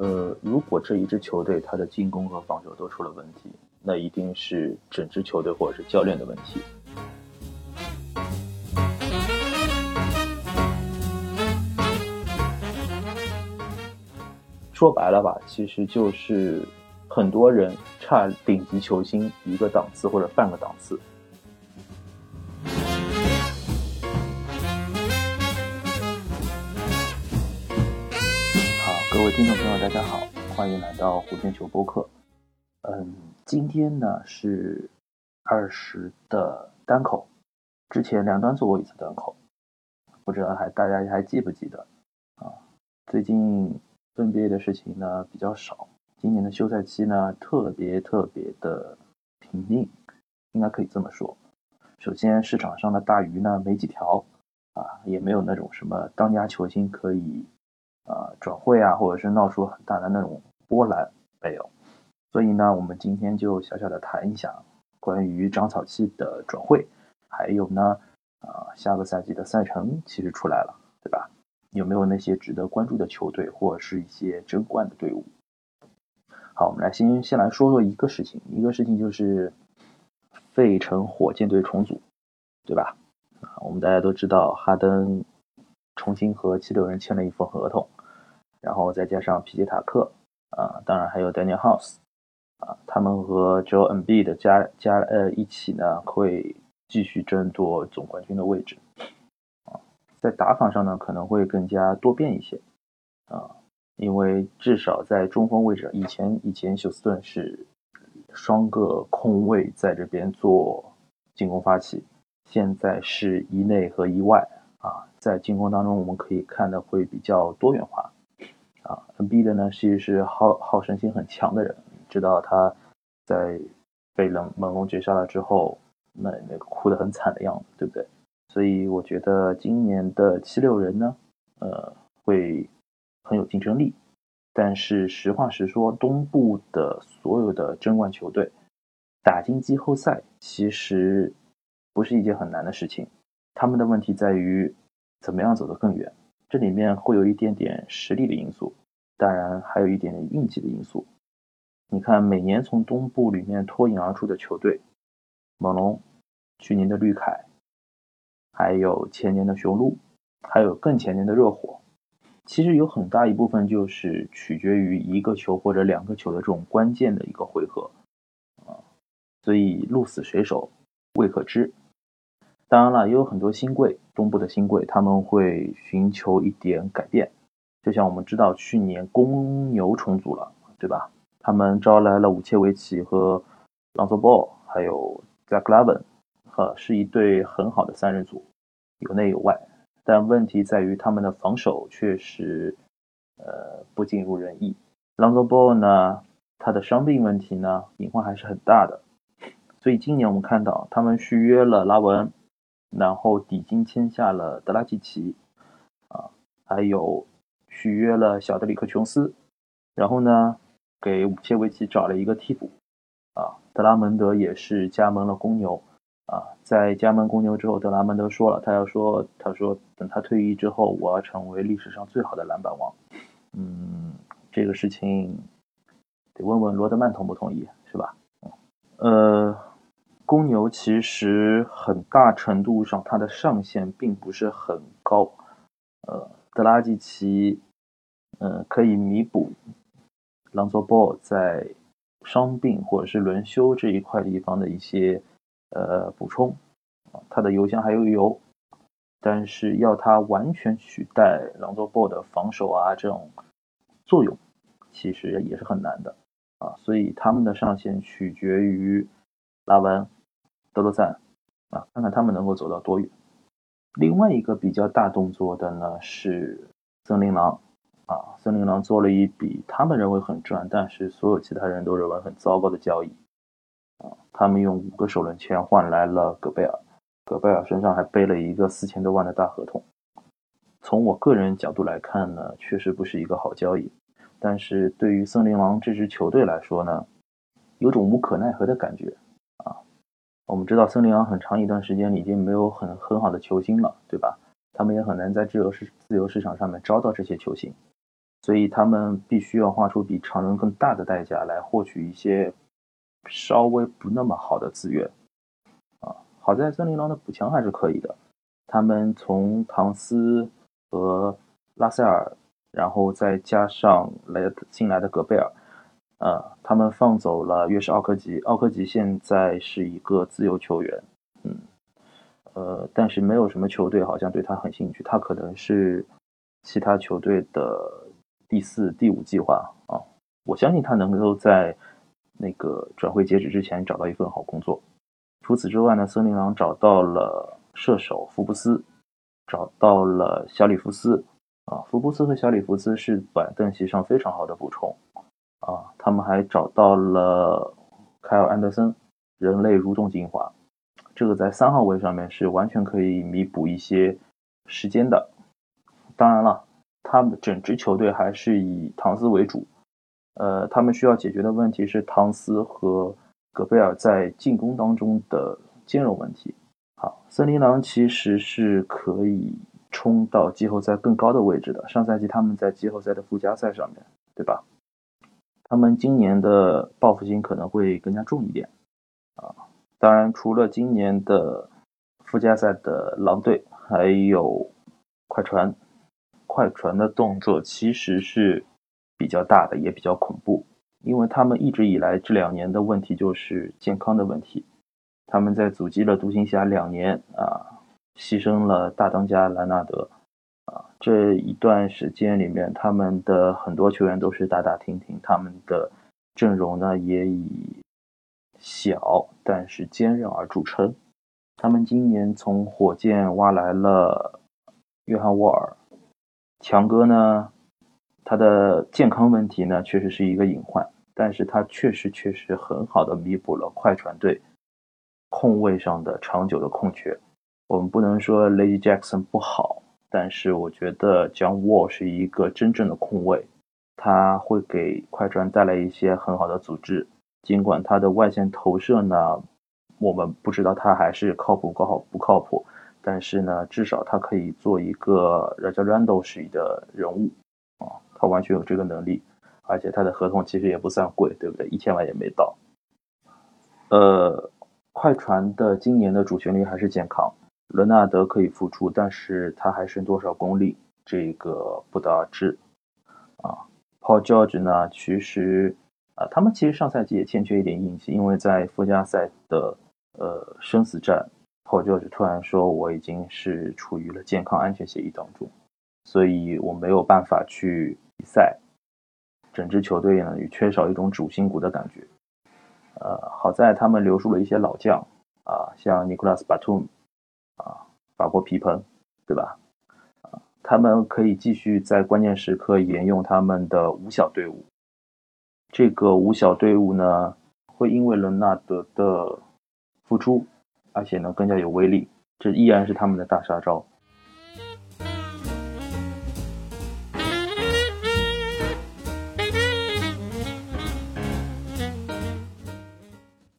呃，如果这一支球队他的进攻和防守都出了问题，那一定是整支球队或者是教练的问题。说白了吧，其实就是很多人差顶级球星一个档次或者半个档次。听众朋友，大家好，欢迎来到湖天球播客。嗯，今天呢是二十的单口，之前两端做过一次单口，不知道还大家还记不记得啊？最近。NBA 的事情呢比较少，今年的休赛期呢特别特别的平静，应该可以这么说。首先市场上的大鱼呢没几条，啊也没有那种什么当家球星可以啊转会啊，或者是闹出很大的那种波澜没有。所以呢，我们今天就小小的谈一下关于长草期的转会，还有呢啊下个赛季的赛程其实出来了，对吧？有没有那些值得关注的球队，或者是一些争冠的队伍？好，我们来先先来说说一个事情，一个事情就是费城火箭队重组，对吧？啊，我们大家都知道，哈登重新和七六人签了一份合同，然后再加上皮杰塔克啊，当然还有 Daniel House 啊，他们和 Joe NB 的加加呃一起呢，会继续争夺总冠军的位置。啊在打法上呢，可能会更加多变一些，啊，因为至少在中锋位置，以前以前休斯顿是双个空位在这边做进攻发起，现在是一内和一外，啊，在进攻当中我们可以看的会比较多元化，啊，N B 的呢其实是好好胜心很强的人，知道他在被冷猛龙绝杀了之后，那那个哭得很惨的样子，对不对？所以我觉得今年的七六人呢，呃，会很有竞争力。但是实话实说，东部的所有的争冠球队打进季后赛，其实不是一件很难的事情。他们的问题在于怎么样走得更远。这里面会有一点点实力的因素，当然还有一点点运气的因素。你看，每年从东部里面脱颖而出的球队，猛龙，去年的绿凯。还有前年的雄鹿，还有更前年的热火，其实有很大一部分就是取决于一个球或者两个球的这种关键的一个回合啊，所以鹿死谁手未可知。当然了，也有很多新贵，东部的新贵他们会寻求一点改变，就像我们知道去年公牛重组了，对吧？他们招来了武切维奇和朗佐鲍，还有 Zach Lavin。呃，是一对很好的三人组，有内有外，但问题在于他们的防守确实，呃，不尽如人意。朗佐·鲍尔呢，他的伤病问题呢，隐患还是很大的。所以今年我们看到他们续约了拉文，然后底薪签下了德拉季奇，啊，还有续约了小德里克琼斯，然后呢，给武切维奇找了一个替补，啊，德拉蒙德也是加盟了公牛。啊，在加盟公牛之后，德拉蒙德说了，他要说，他说等他退役之后，我要成为历史上最好的篮板王。嗯，这个事情得问问罗德曼同不同意，是吧？呃，公牛其实很大程度上它的上限并不是很高。呃，德拉季奇，嗯，可以弥补朗佐鲍在伤病或者是轮休这一块地方的一些。呃，补充啊，他的油箱还有油，但是要他完全取代朗佐鲍的防守啊这种作用，其实也是很难的啊。所以他们的上限取决于拉文、德罗赞啊，看看他们能够走到多远。另外一个比较大动作的呢是森林狼啊，森林狼做了一笔他们认为很赚，但是所有其他人都认为很糟糕的交易。啊，他们用五个首轮签换来了戈贝尔，戈贝尔身上还背了一个四千多万的大合同。从我个人角度来看呢，确实不是一个好交易。但是对于森林狼这支球队来说呢，有种无可奈何的感觉。我们知道森林狼很长一段时间已经没有很很好的球星了，对吧？他们也很难在自由市自由市场上面招到这些球星。所以他们必须要花出比常人更大的代价来获取一些稍微不那么好的资源。啊，好在森林狼的补强还是可以的，他们从唐斯和拉塞尔，然后再加上来新来的戈贝尔。呃，他们放走了约什奥科吉，奥科吉现在是一个自由球员，嗯，呃，但是没有什么球队好像对他很兴趣，他可能是其他球队的第四、第五计划啊。我相信他能够在那个转会截止之前找到一份好工作。除此之外呢，森林狼找到了射手福布斯，找到了小里弗斯，啊，福布斯和小里弗斯是板凳席上非常好的补充。啊，他们还找到了凯尔安德森，人类蠕动精华，这个在三号位上面是完全可以弥补一些时间的。当然了，他们整支球队还是以唐斯为主。呃，他们需要解决的问题是唐斯和戈贝尔在进攻当中的兼容问题。好，森林狼其实是可以冲到季后赛更高的位置的。上赛季他们在季后赛的附加赛上面对吧？他们今年的报复心可能会更加重一点，啊，当然除了今年的附加赛的狼队，还有快船，快船的动作其实是比较大的，也比较恐怖，因为他们一直以来这两年的问题就是健康的问题，他们在阻击了独行侠两年啊，牺牲了大当家兰纳德。这一段时间里面，他们的很多球员都是打打停停，他们的阵容呢也以小但是坚韧而著称。他们今年从火箭挖来了约翰沃尔，强哥呢，他的健康问题呢确实是一个隐患，但是他确实确实很好的弥补了快船队控位上的长久的空缺。我们不能说 Lady Jackson 不好。但是我觉得 John Wall 是一个真正的控卫，他会给快船带来一些很好的组织。尽管他的外线投射呢，我们不知道他还是靠谱不好不靠谱，但是呢，至少他可以做一个 Raja Randle 式的人物啊，他完全有这个能力，而且他的合同其实也不算贵，对不对？一千万也没到。呃，快船的今年的主旋律还是健康。伦纳德可以复出，但是他还剩多少功力，这个不得而知。啊，Paul George 呢？其实啊，他们其实上赛季也欠缺一点运气，因为在附加赛的呃生死战，Paul George 突然说我已经是处于了健康安全协议当中，所以我没有办法去比赛。整支球队呢也缺少一种主心骨的感觉。呃，好在他们留住了一些老将啊，像 Nicolas Batum。啊，法国皮蓬，对吧？啊，他们可以继续在关键时刻沿用他们的五小队伍。这个五小队伍呢，会因为伦纳德的付出，而且呢更加有威力。这依然是他们的大杀招。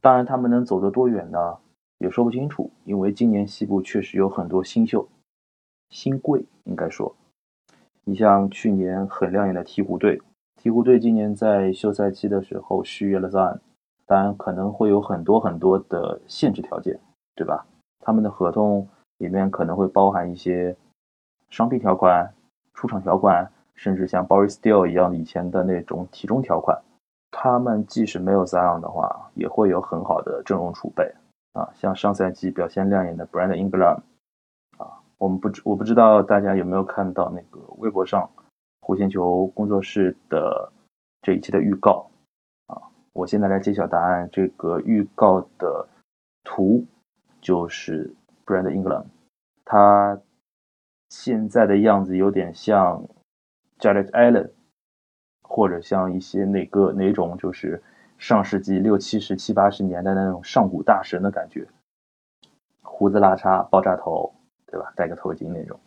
当然，他们能走得多远呢？也说不清楚，因为今年西部确实有很多新秀、新贵，应该说，你像去年很亮眼的鹈鹕队，鹈鹕队今年在休赛期的时候续约了 Zion，当然可能会有很多很多的限制条件，对吧？他们的合同里面可能会包含一些伤病条款、出场条款，甚至像 Boris Steele 一样以前的那种体重条款。他们即使没有 Zion 的话，也会有很好的阵容储备。啊，像上赛季表现亮眼的 Brandon Ingram，啊，我们不知我不知道大家有没有看到那个微博上弧线球工作室的这一期的预告啊？我现在来揭晓答案，这个预告的图就是 Brandon Ingram，他现在的样子有点像 Jared Allen，或者像一些哪个哪种就是。上世纪六七十七八十年代那种上古大神的感觉，胡子拉碴、爆炸头，对吧？戴个头巾那种。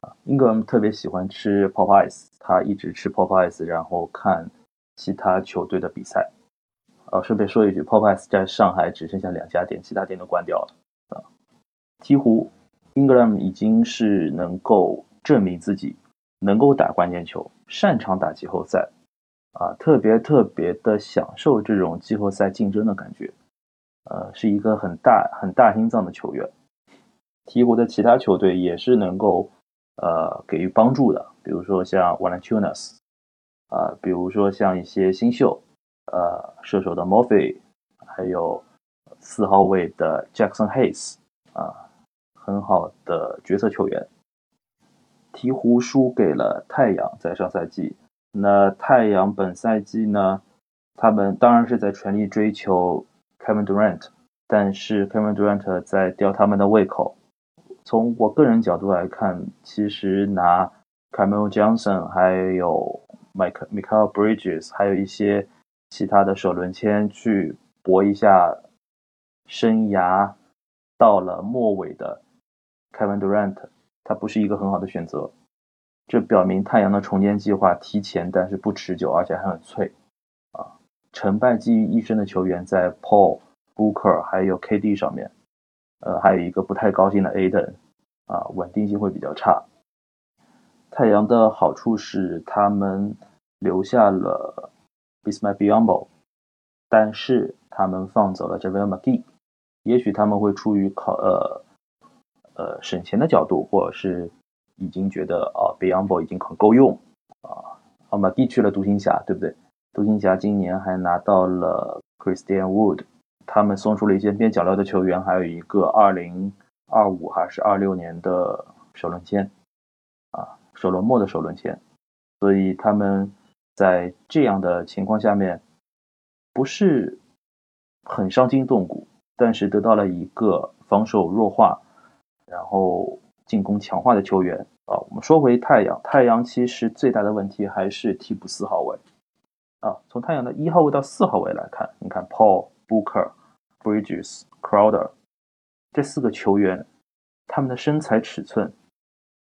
啊，英格兰特别喜欢吃 Pop Ice，他一直吃 Pop Ice，然后看其他球队的比赛。啊，顺便说一句，Pop Ice 在上海只剩下两家店，其他店都关掉了。啊，鹈鹕，英格兰已经是能够证明自己能够打关键球，擅长打季后赛，啊，特别特别的享受这种季后赛竞争的感觉，呃，是一个很大很大心脏的球员。鹈鹕的其他球队也是能够呃给予帮助的，比如说像 Valentunas，啊，比如说像一些新秀，呃，射手的 Murphy，还有四号位的 Jackson Hayes，啊，很好的角色球员。鹈鹕输给了太阳，在上赛季。那太阳本赛季呢？他们当然是在全力追求 Kevin Durant，但是 Kevin Durant 在吊他们的胃口。从我个人角度来看，其实拿 Camille Johnson 还有 Mike Michael Bridges，还有一些其他的首轮签去搏一下生涯到了末尾的 Kevin Durant。它不是一个很好的选择，这表明太阳的重建计划提前，但是不持久，而且还很脆。啊，成败基于一身的球员在 Paul Booker 还有 KD 上面，呃，还有一个不太高兴的 Aden，啊，稳定性会比较差。太阳的好处是他们留下了 Bismack b i o m b o 但是他们放走了 Javale McGee，也许他们会出于考呃。呃，省钱的角度，或者是已经觉得啊，Beyond 已经很够用啊，好嘛，地去了独行侠，对不对？独行侠今年还拿到了 Christian Wood，他们送出了一些边角料的球员，还有一个二零二五还是二六年的首轮签啊，首轮末的首轮签，所以他们在这样的情况下面不是很伤筋动骨，但是得到了一个防守弱化。然后进攻强化的球员啊，我们说回太阳，太阳其实最大的问题还是替补四号位啊。从太阳的一号位到四号位来看，你看 Paul Booker、Bridges、Crowder 这四个球员，他们的身材尺寸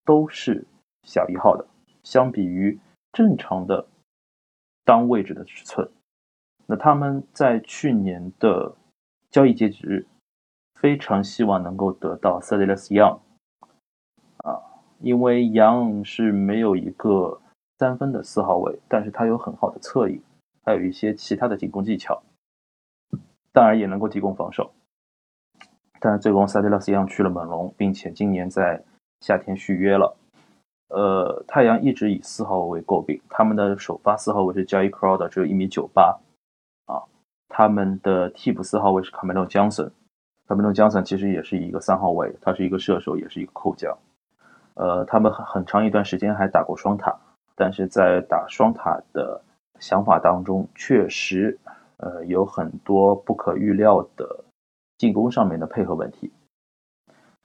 都是小一号的，相比于正常的当位置的尺寸，那他们在去年的交易截止日。非常希望能够得到 s a d i l u s Young，因为杨是没有一个三分的四号位，但是他有很好的侧翼，还有一些其他的进攻技巧，当然也能够提供防守。但是最终 s a d i l u s Young 去了猛龙，并且今年在夏天续约了。呃，太阳一直以四号位诟病，他们的首发四号位是 Jay Crowder，只有一米九八，啊，他们的替补四号位是 Camilo Johnson。卡梅隆·江森其实也是一个三号位，他是一个射手，也是一个扣将。呃，他们很很长一段时间还打过双塔，但是在打双塔的想法当中，确实呃有很多不可预料的进攻上面的配合问题。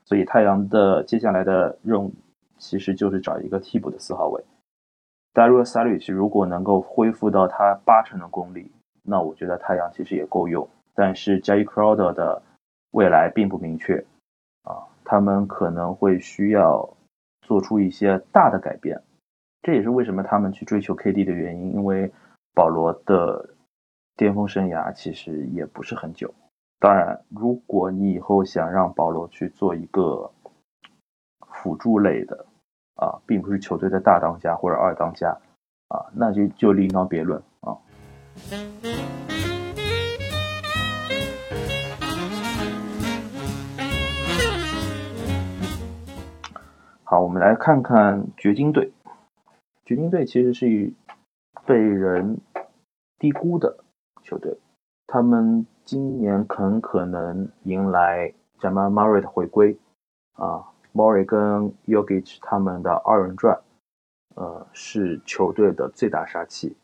所以太阳的接下来的任务其实就是找一个替补的四号位。Dario Saric 如果能够恢复到他八成的功力，那我觉得太阳其实也够用。但是 Jay Crowder 的未来并不明确，啊，他们可能会需要做出一些大的改变，这也是为什么他们去追求 KD 的原因。因为保罗的巅峰生涯其实也不是很久。当然，如果你以后想让保罗去做一个辅助类的，啊，并不是球队的大当家或者二当家，啊，那就就另当别论啊。好，我们来看看掘金队。掘金队其实是被人低估的球队，他们今年很可能迎来 Jamal Murray 的回归。啊，Murray 跟 Yogic 他们的二人转，呃，是球队的最大杀器。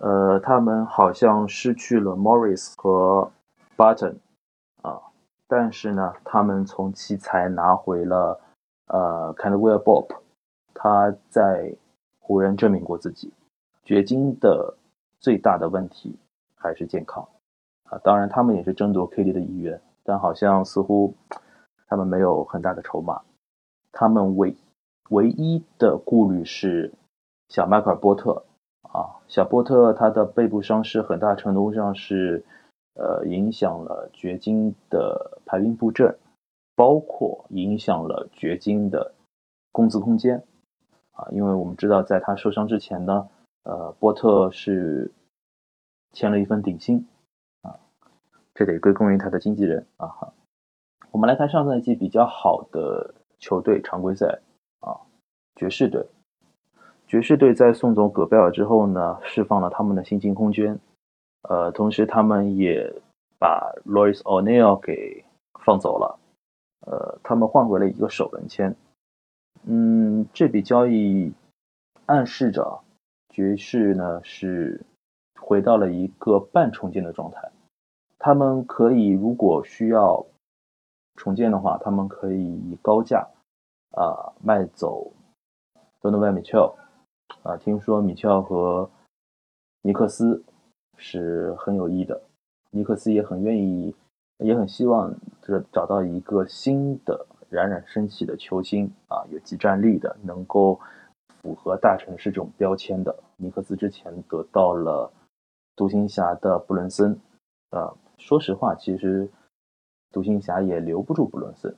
呃，他们好像失去了 Morris 和 Button，啊，但是呢，他们从奇才拿回了。呃 k e n w i l l Bob，他在湖人证明过自己。掘金的最大的问题还是健康啊，当然他们也是争夺 KD 的一员，但好像似乎他们没有很大的筹码。他们唯唯一的顾虑是小迈克尔波特啊，小波特他的背部伤势很大程度上是呃影响了掘金的排兵布阵。包括影响了掘金的工资空间，啊，因为我们知道在他受伤之前呢，呃，波特是签了一份顶薪啊，这得归功于他的经纪人啊。我们来看上赛季比较好的球队常规赛啊，爵士队。爵士队在送走戈贝尔之后呢，释放了他们的薪金空间，呃，同时他们也把 Loris O'Neal 给放走了，呃，他们换回了一个首轮签，嗯，这笔交易暗示着爵士呢是回到了一个半重建的状态，他们可以如果需要重建的话，他们可以以高价啊卖走 Donovan Mitchell。啊，听说米切尔和尼克斯是很有意的，尼克斯也很愿意，也很希望这找到一个新的冉冉升起的球星啊，有即战力的，能够符合大城市这种标签的。尼克斯之前得到了独行侠的布伦森，啊，说实话，其实独行侠也留不住布伦森。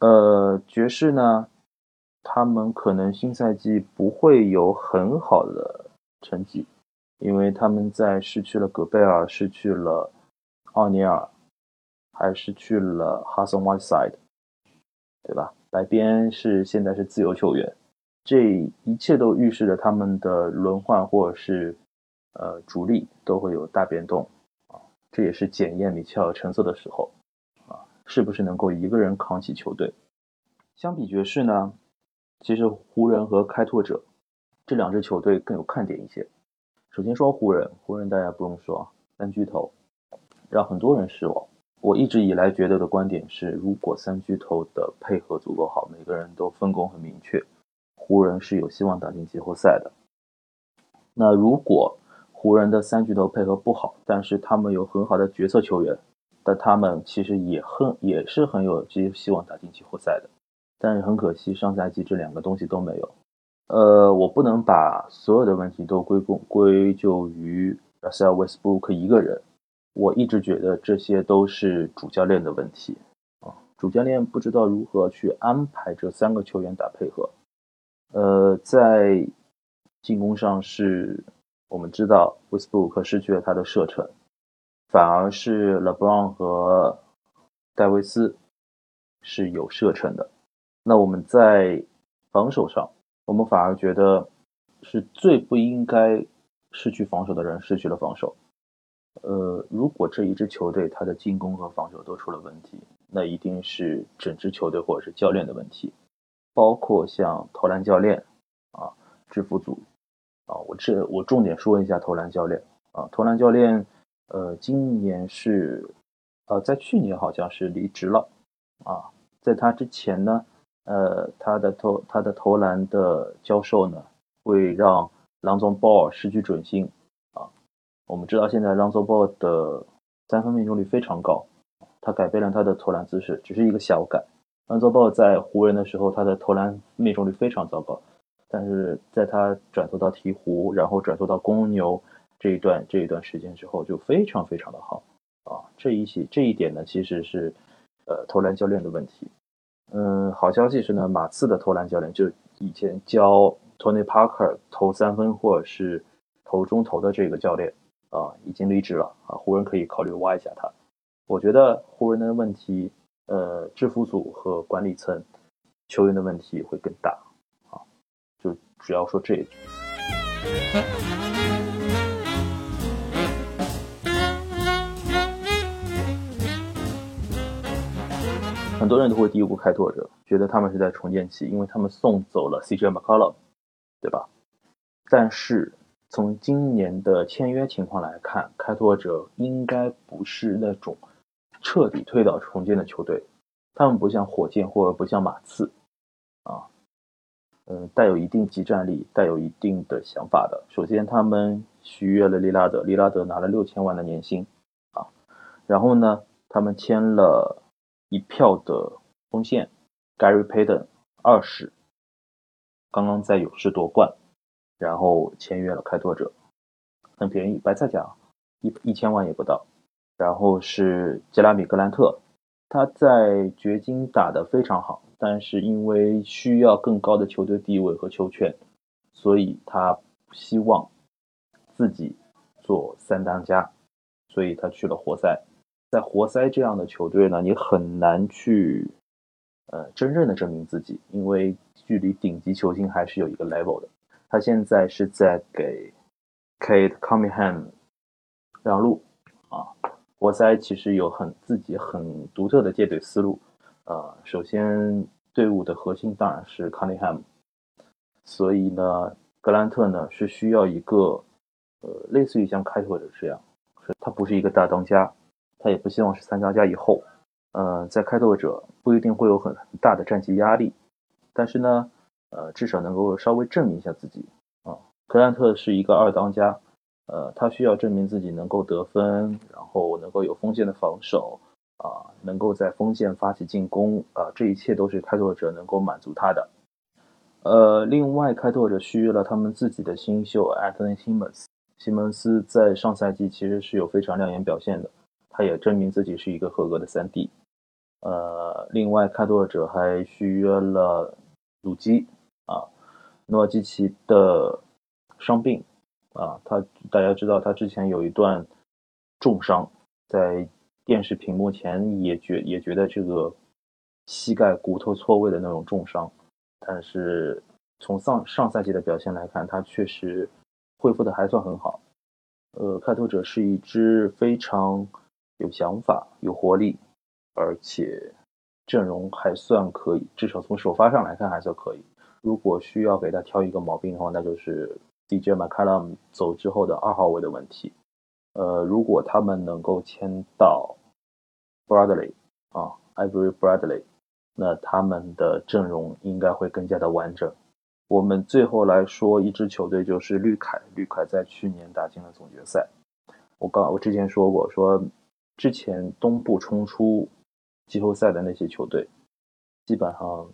呃，爵士呢？他们可能新赛季不会有很好的成绩，因为他们在失去了戈贝尔、失去了奥尼尔，还是去了哈森·瓦 d e 对吧？白边是现在是自由球员，这一切都预示着他们的轮换或者是呃主力都会有大变动啊，这也是检验米切尔成色的时候啊，是不是能够一个人扛起球队？相比爵士呢？其实湖人和开拓者这两支球队更有看点一些。首先说湖人，湖人大家不用说，三巨头让很多人失望。我一直以来觉得的观点是，如果三巨头的配合足够好，每个人都分工很明确，湖人是有希望打进季后赛的。那如果湖人的三巨头配合不好，但是他们有很好的角色球员，但他们其实也很也是很有机希望打进季后赛的。但是很可惜，上赛季这两个东西都没有。呃，我不能把所有的问题都归功归咎于 Russell Westbrook 一个人。我一直觉得这些都是主教练的问题啊，主教练不知道如何去安排这三个球员打配合。呃，在进攻上是，我们知道 Westbrook 失去了他的射程，反而是 LeBron 和戴维斯是有射程的。那我们在防守上，我们反而觉得是最不应该失去防守的人失去了防守。呃，如果这一支球队他的进攻和防守都出了问题，那一定是整支球队或者是教练的问题，包括像投篮教练啊、制服组啊。我这我重点说一下投篮教练啊，投篮教练呃，今年是呃，在去年好像是离职了啊，在他之前呢。呃，他的投他的投篮的教授呢，会让朗佐鲍尔失去准心。我们知道现在朗佐鲍的三分命中率非常高，他改变了他的投篮姿势，只是一个小改。朗佐鲍在湖人的时候，他的投篮命中率非常糟糕，但是在他转投到鹈鹕，然后转投到公牛这一段这一段时间之后，就非常非常的好啊。这一些这一点呢，其实是呃投篮教练的问题。嗯，好消息是呢，马刺的投篮教练就以前教 Tony Parker 投三分或者是投中投的这个教练啊，已经离职了啊。湖人可以考虑挖一下他。我觉得湖人的问题，呃，制服组和管理层、球员的问题会更大啊。就主要说这一句。很多人都会低估开拓者，觉得他们是在重建期，因为他们送走了 CJ McCollum，对吧？但是从今年的签约情况来看，开拓者应该不是那种彻底推倒重建的球队，他们不像火箭或者不像马刺，啊，嗯，带有一定集战力、带有一定的想法的。首先，他们续约了利拉德，利拉德拿了六千万的年薪，啊，然后呢，他们签了。一票的锋线，Gary Payton 二十，刚刚在勇士夺冠，然后签约了开拓者，很便宜，白菜价，一一千万也不到。然后是杰拉米格兰特，他在掘金打得非常好，但是因为需要更高的球队地位和球权，所以他希望自己做三当家，所以他去了活塞。在活塞这样的球队呢，你很难去呃真正的证明自己，因为距离顶级球星还是有一个 level 的。他现在是在给 Kate Cunningham 让路啊。活塞其实有很自己很独特的接队思路，呃，首先队伍的核心当然是 Cunningham，所以呢，格兰特呢是需要一个呃类似于像开拓者这样，他不是一个大当家，他也不希望是三当家以后，呃，在开拓者不一定会有很大的战绩压力，但是呢，呃，至少能够稍微证明一下自己啊。格兰特是一个二当家。呃，他需要证明自己能够得分，然后能够有锋线的防守，啊，能够在锋线发起进攻，啊，这一切都是开拓者能够满足他的。呃，另外，开拓者续约了他们自己的新秀 Anthony Simmons，西蒙斯在上赛季其实是有非常亮眼表现的，他也证明自己是一个合格的三 D。呃，另外，开拓者还续约了鲁基，诺基奇的伤病。啊，他大家知道，他之前有一段重伤，在电视屏幕前也觉也觉得这个膝盖骨头错位的那种重伤，但是从上上赛季的表现来看，他确实恢复的还算很好。呃，开拓者是一支非常有想法、有活力，而且阵容还算可以，至少从首发上来看还算可以。如果需要给他挑一个毛病的话，那就是。DJ McCallum 走之后的二号位的问题，呃，如果他们能够签到 Bradley 啊，Ivory Bradley，那他们的阵容应该会更加的完整。我们最后来说一支球队就是绿凯，绿凯在去年打进了总决赛。我刚我之前说过，说之前东部冲出季后赛的那些球队，基本上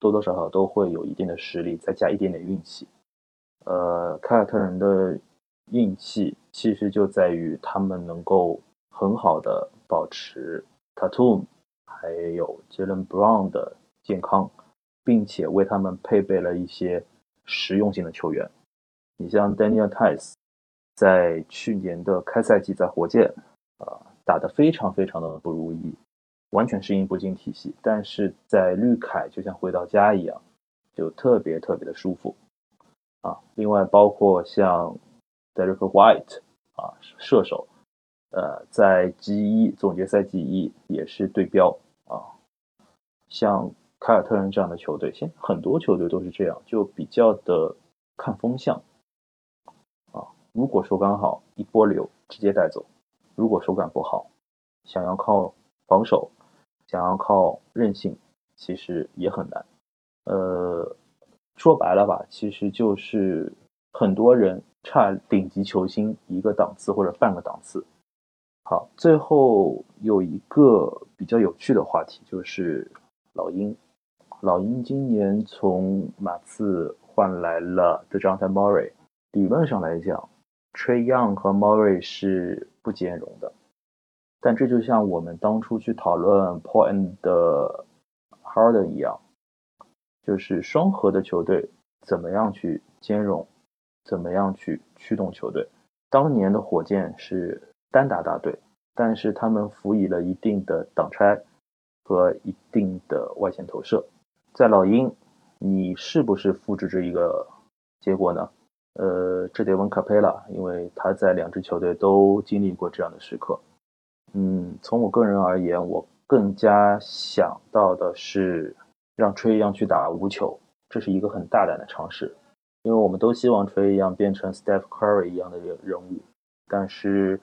多多少少都会有一定的实力，再加一点点运气。呃，凯尔特人的运气其实就在于他们能够很好的保持 Tatum 还有 Jalen Brown 的健康，并且为他们配备了一些实用性的球员。你像 Daniel Tice，在去年的开赛季在火箭，啊，打得非常非常的不如意，完全适应不进体系，但是在绿凯就像回到家一样，就特别特别的舒服。啊，另外包括像 Derek White 啊，射手，呃，在 G 一总决赛 G 一也是对标啊。像凯尔特人这样的球队，现很多球队都是这样，就比较的看风向啊。如果手感好，一波流直接带走；如果手感不好，想要靠防守，想要靠韧性，其实也很难。呃。说白了吧，其实就是很多人差顶级球星一个档次或者半个档次。好，最后有一个比较有趣的话题，就是老鹰。老鹰今年从马刺换来了 The Jonathan Murray，理论上来讲，Trey Young 和 Murray 是不兼容的。但这就像我们当初去讨论 Paul and Harden 一样。就是双核的球队怎么样去兼容，怎么样去驱动球队？当年的火箭是单打大队，但是他们辅以了一定的挡拆和一定的外线投射。在老鹰，你是不是复制这一个结果呢？呃，这得问卡佩拉，因为他在两支球队都经历过这样的时刻。嗯，从我个人而言，我更加想到的是。让吹一样去打无球，这是一个很大胆的尝试，因为我们都希望吹一样变成 Steph Curry 一样的人人物，但是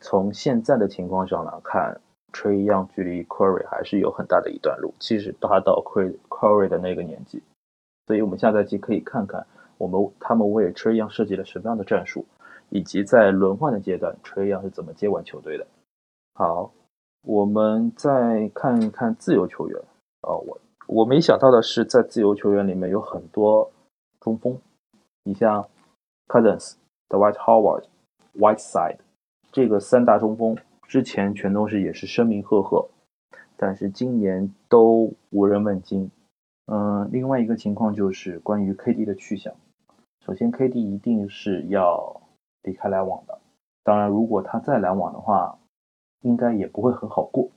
从现在的情况上来看，吹一样距离 Curry 还是有很大的一段路，其实达到 Curry Curry 的那个年纪，所以我们下赛季可以看看我们他们为吹一样设计了什么样的战术，以及在轮换的阶段吹一样是怎么接管球队的。好，我们再看一看自由球员啊，我。我没想到的是，在自由球员里面有很多中锋，你像 Cousins、The White Howard、Whiteside 这个三大中锋，之前全都是也是声名赫赫，但是今年都无人问津。嗯，另外一个情况就是关于 KD 的去向，首先，KD 一定是要离开篮网的。当然，如果他再篮网的话，应该也不会很好过。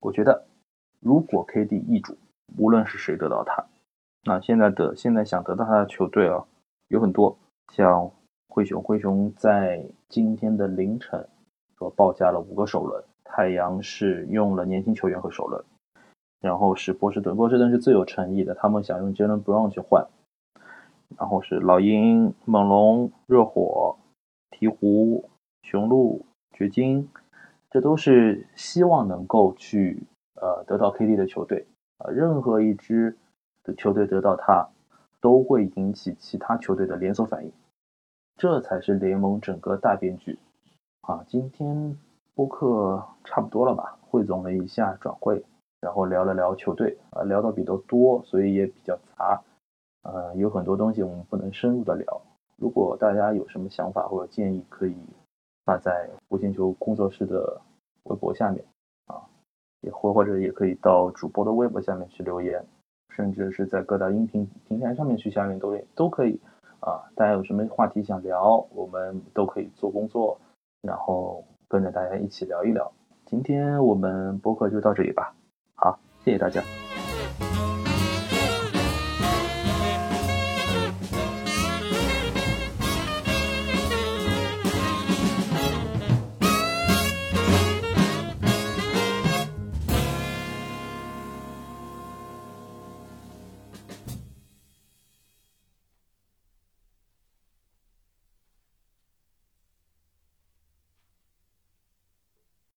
我觉得，如果 KD 易主，无论是谁得到他，那现在的现在想得到他的球队啊，有很多，像灰熊，灰熊在今天的凌晨说报价了五个首轮，太阳是用了年轻球员和首轮，然后是波士顿，波士顿是最有诚意的，他们想用 Jalen Brown 去换，然后是老鹰、猛龙、热火、鹈鹕、雄鹿、掘金，这都是希望能够去呃得到 KD 的球队啊，任何一支。的球队得到他，都会引起其他球队的连锁反应，这才是联盟整个大变局啊！今天播客差不多了吧？汇总了一下转会，然后聊了聊球队啊，聊的比较多，所以也比较杂，呃，有很多东西我们不能深入的聊。如果大家有什么想法或者建议，可以发在无星球工作室的微博下面啊，也或或者也可以到主播的微博下面去留言。甚至是在各大音频平台上面去下面都都可以啊！大家有什么话题想聊，我们都可以做工作，然后跟着大家一起聊一聊。今天我们播客就到这里吧，好，谢谢大家。